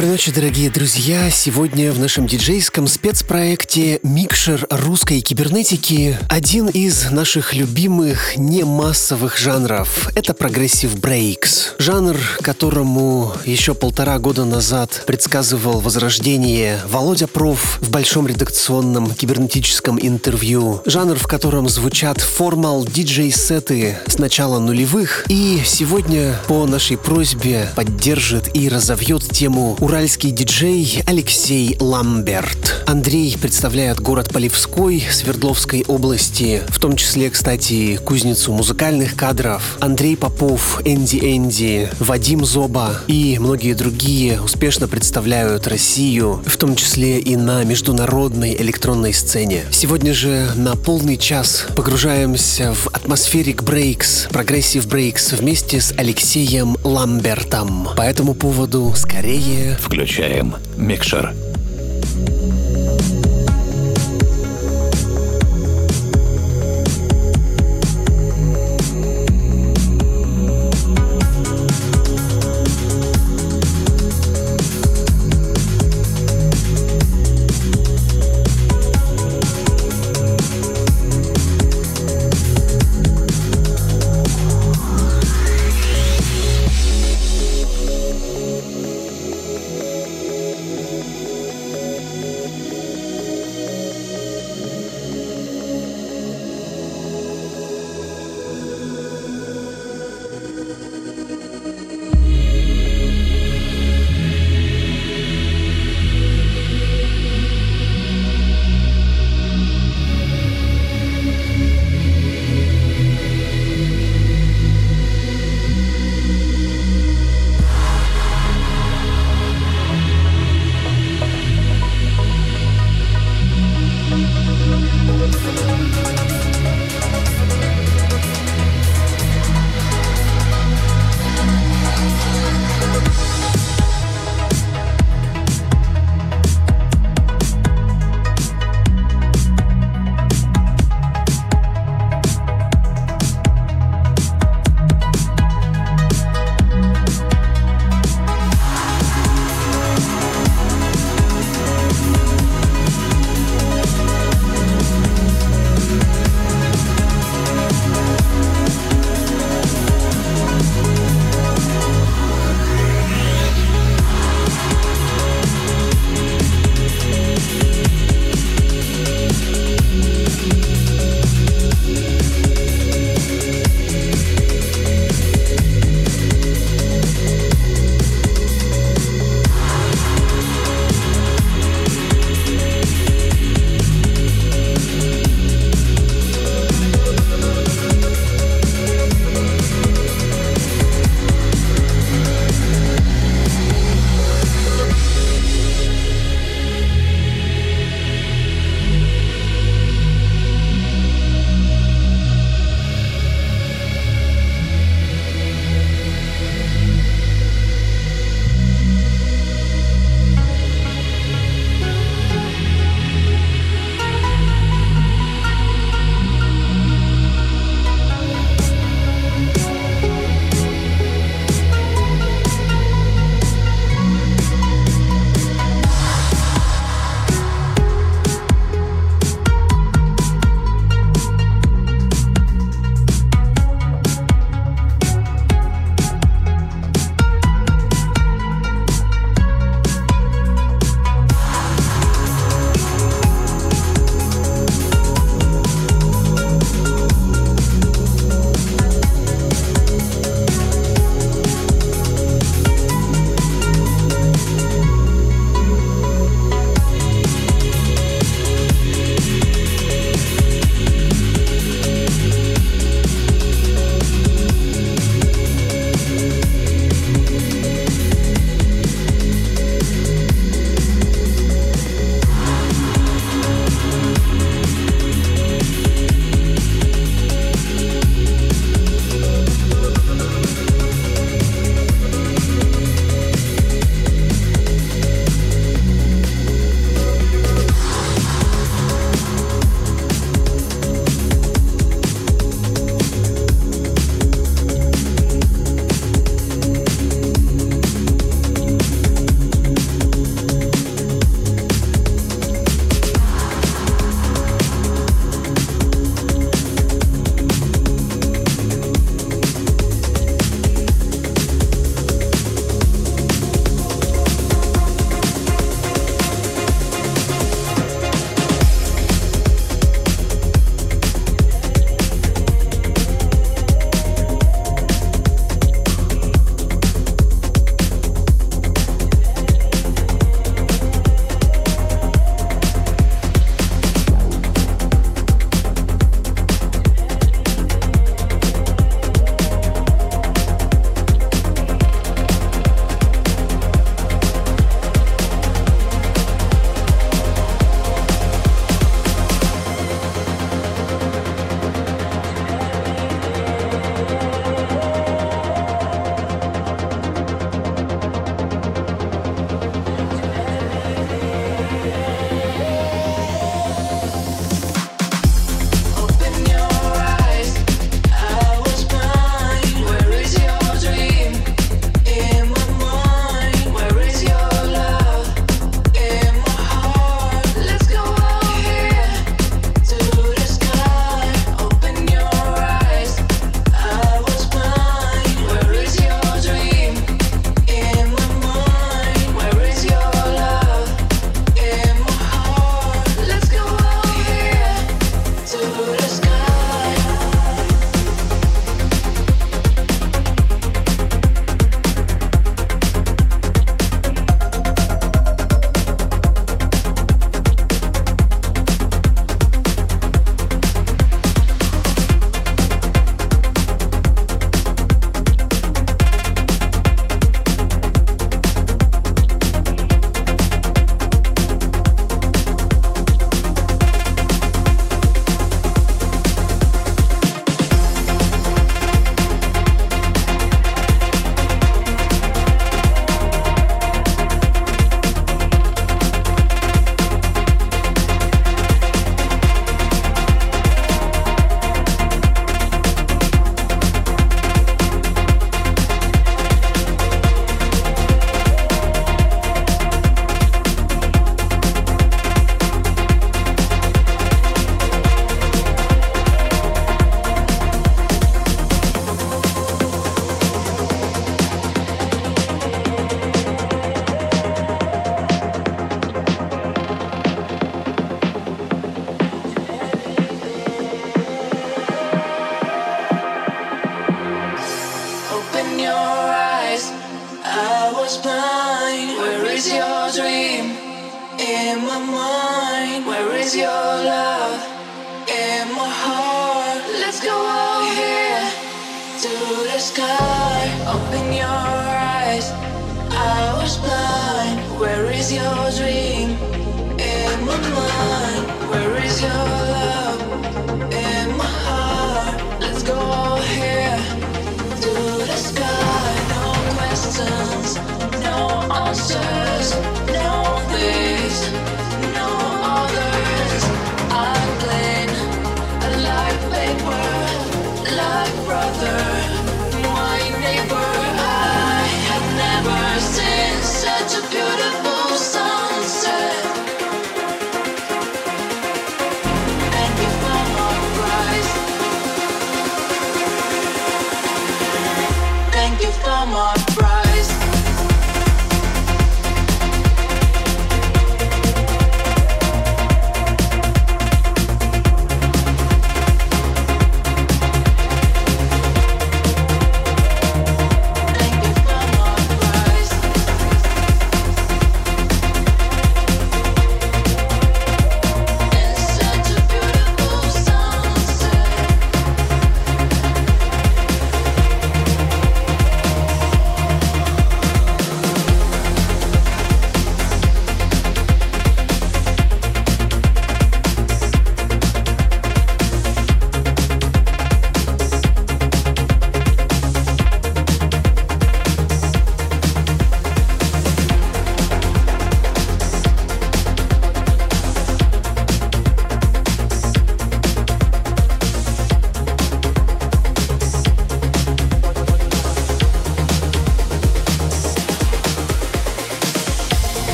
Доброй ночи, дорогие друзья! Сегодня в нашем диджейском спецпроекте «Микшер русской кибернетики» один из наших любимых немассовых жанров. Это progressive breaks. Жанр, которому еще полтора года назад предсказывал возрождение Володя Проф в большом редакционном кибернетическом интервью. Жанр, в котором звучат формал диджей-сеты с начала нулевых. И сегодня по нашей просьбе поддержит и разовьет тему уральский диджей Алексей Ламберт. Андрей представляет город Полевской Свердловской области, в том числе, кстати, кузницу музыкальных кадров. Андрей Попов, Энди Энди, Вадим Зоба и многие другие успешно представляют Россию, в том числе и на международной электронной сцене. Сегодня же на полный час погружаемся в atmospheric breaks, progressive breaks вместе с Алексеем Ламбертом. По этому поводу скорее Включаем микшер.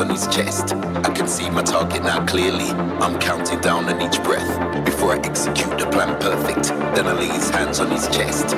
on his chest. I can see my target now clearly. I'm counting down on each breath before I execute the plan perfect. Then I lay his hands on his chest.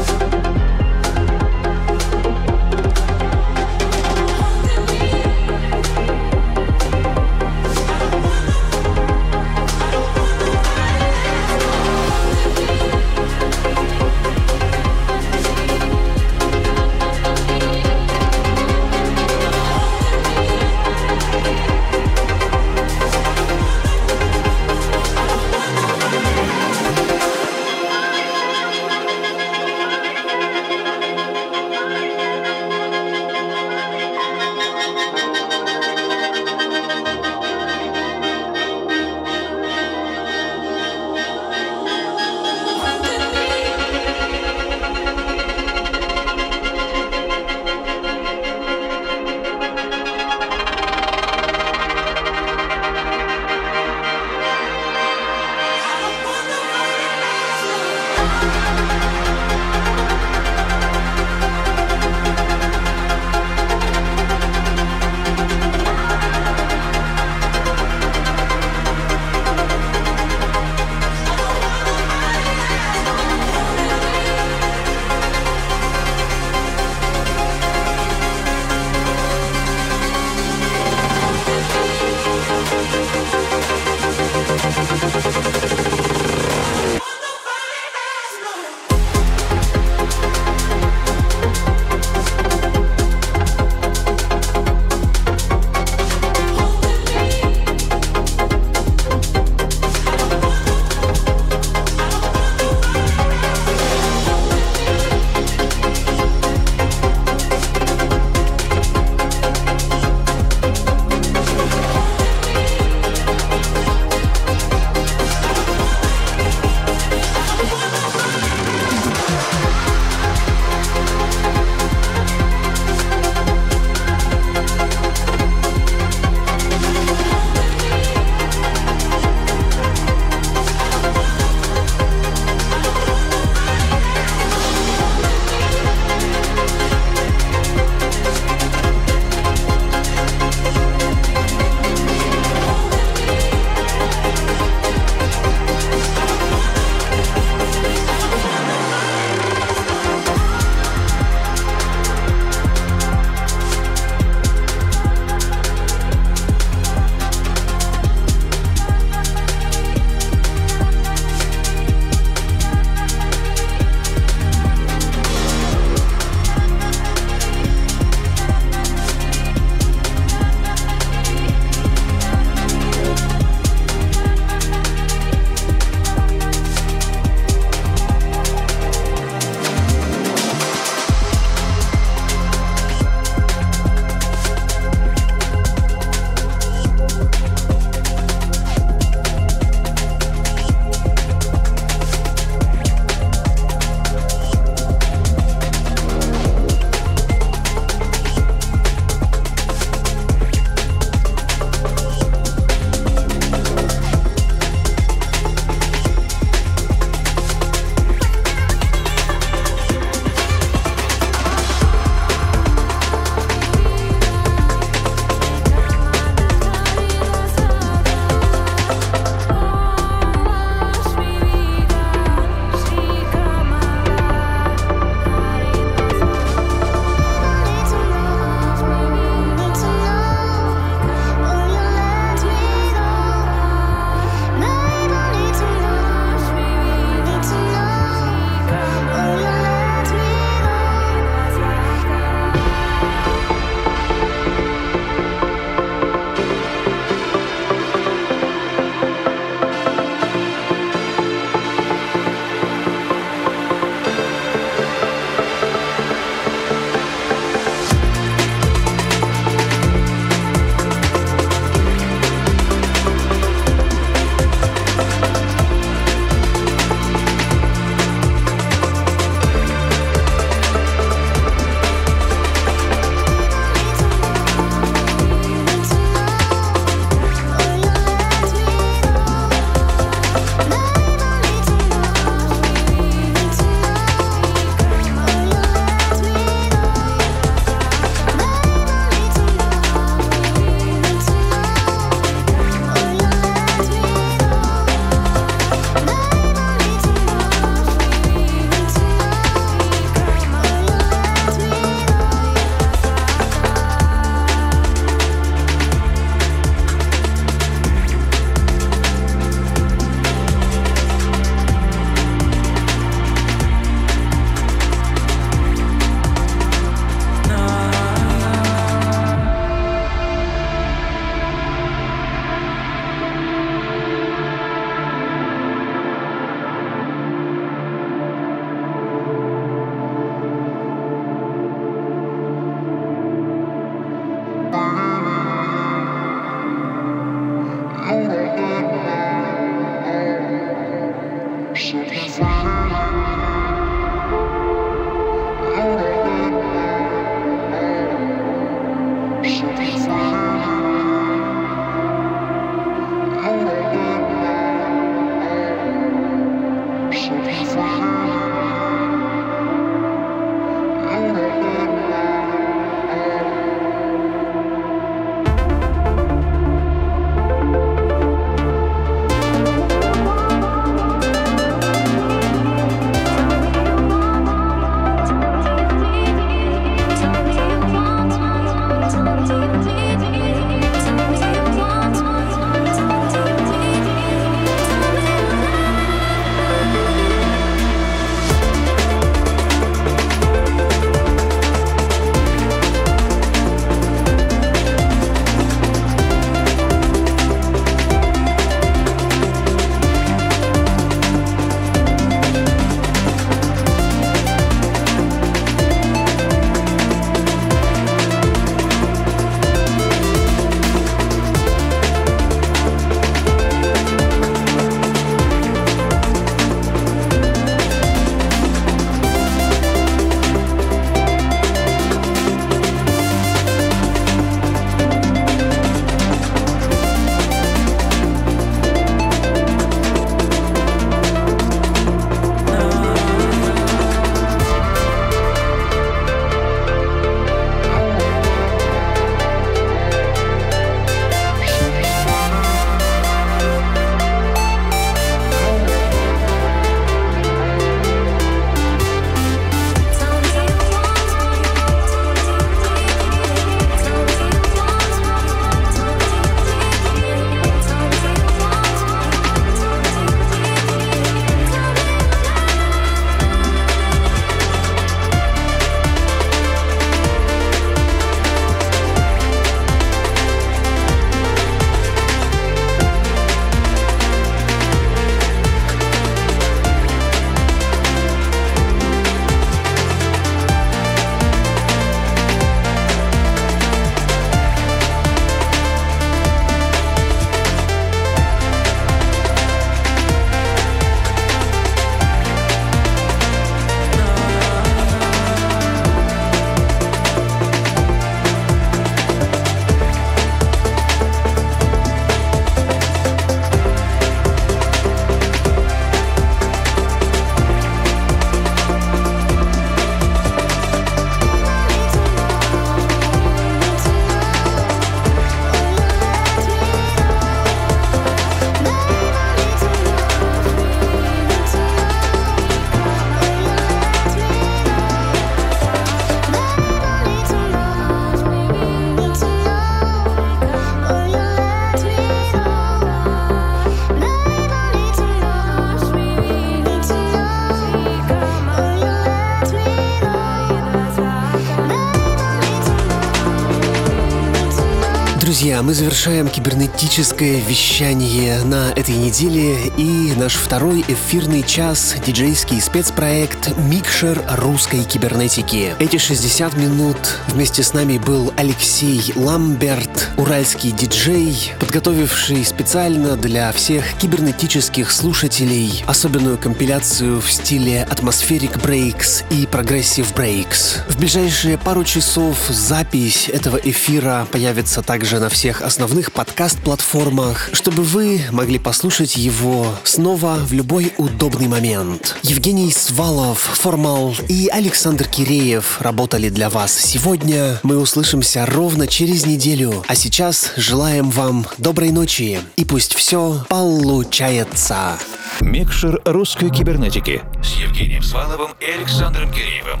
Друзья, мы завершаем кибернетическое вещание на этой неделе и наш второй эфирный час — диджейский спецпроект «Микшер русской кибернетики». Эти 60 минут вместе с нами был Алексей Ламберт, уральский диджей, подготовивший специально для всех кибернетических слушателей особенную компиляцию в стиле Atmospheric Breaks и Progressive Breaks. В ближайшие пару часов запись этого эфира появится также на всех основных подкаст-платформах, чтобы вы могли послушать его снова в любой удобный момент. Евгений Свалов, Формал и Александр Киреев работали для вас сегодня. Мы услышимся ровно через неделю. А сейчас желаем вам доброй ночи и пусть все получается. Микшер русской кибернетики с Евгением Сваловым и Александром Киреевым.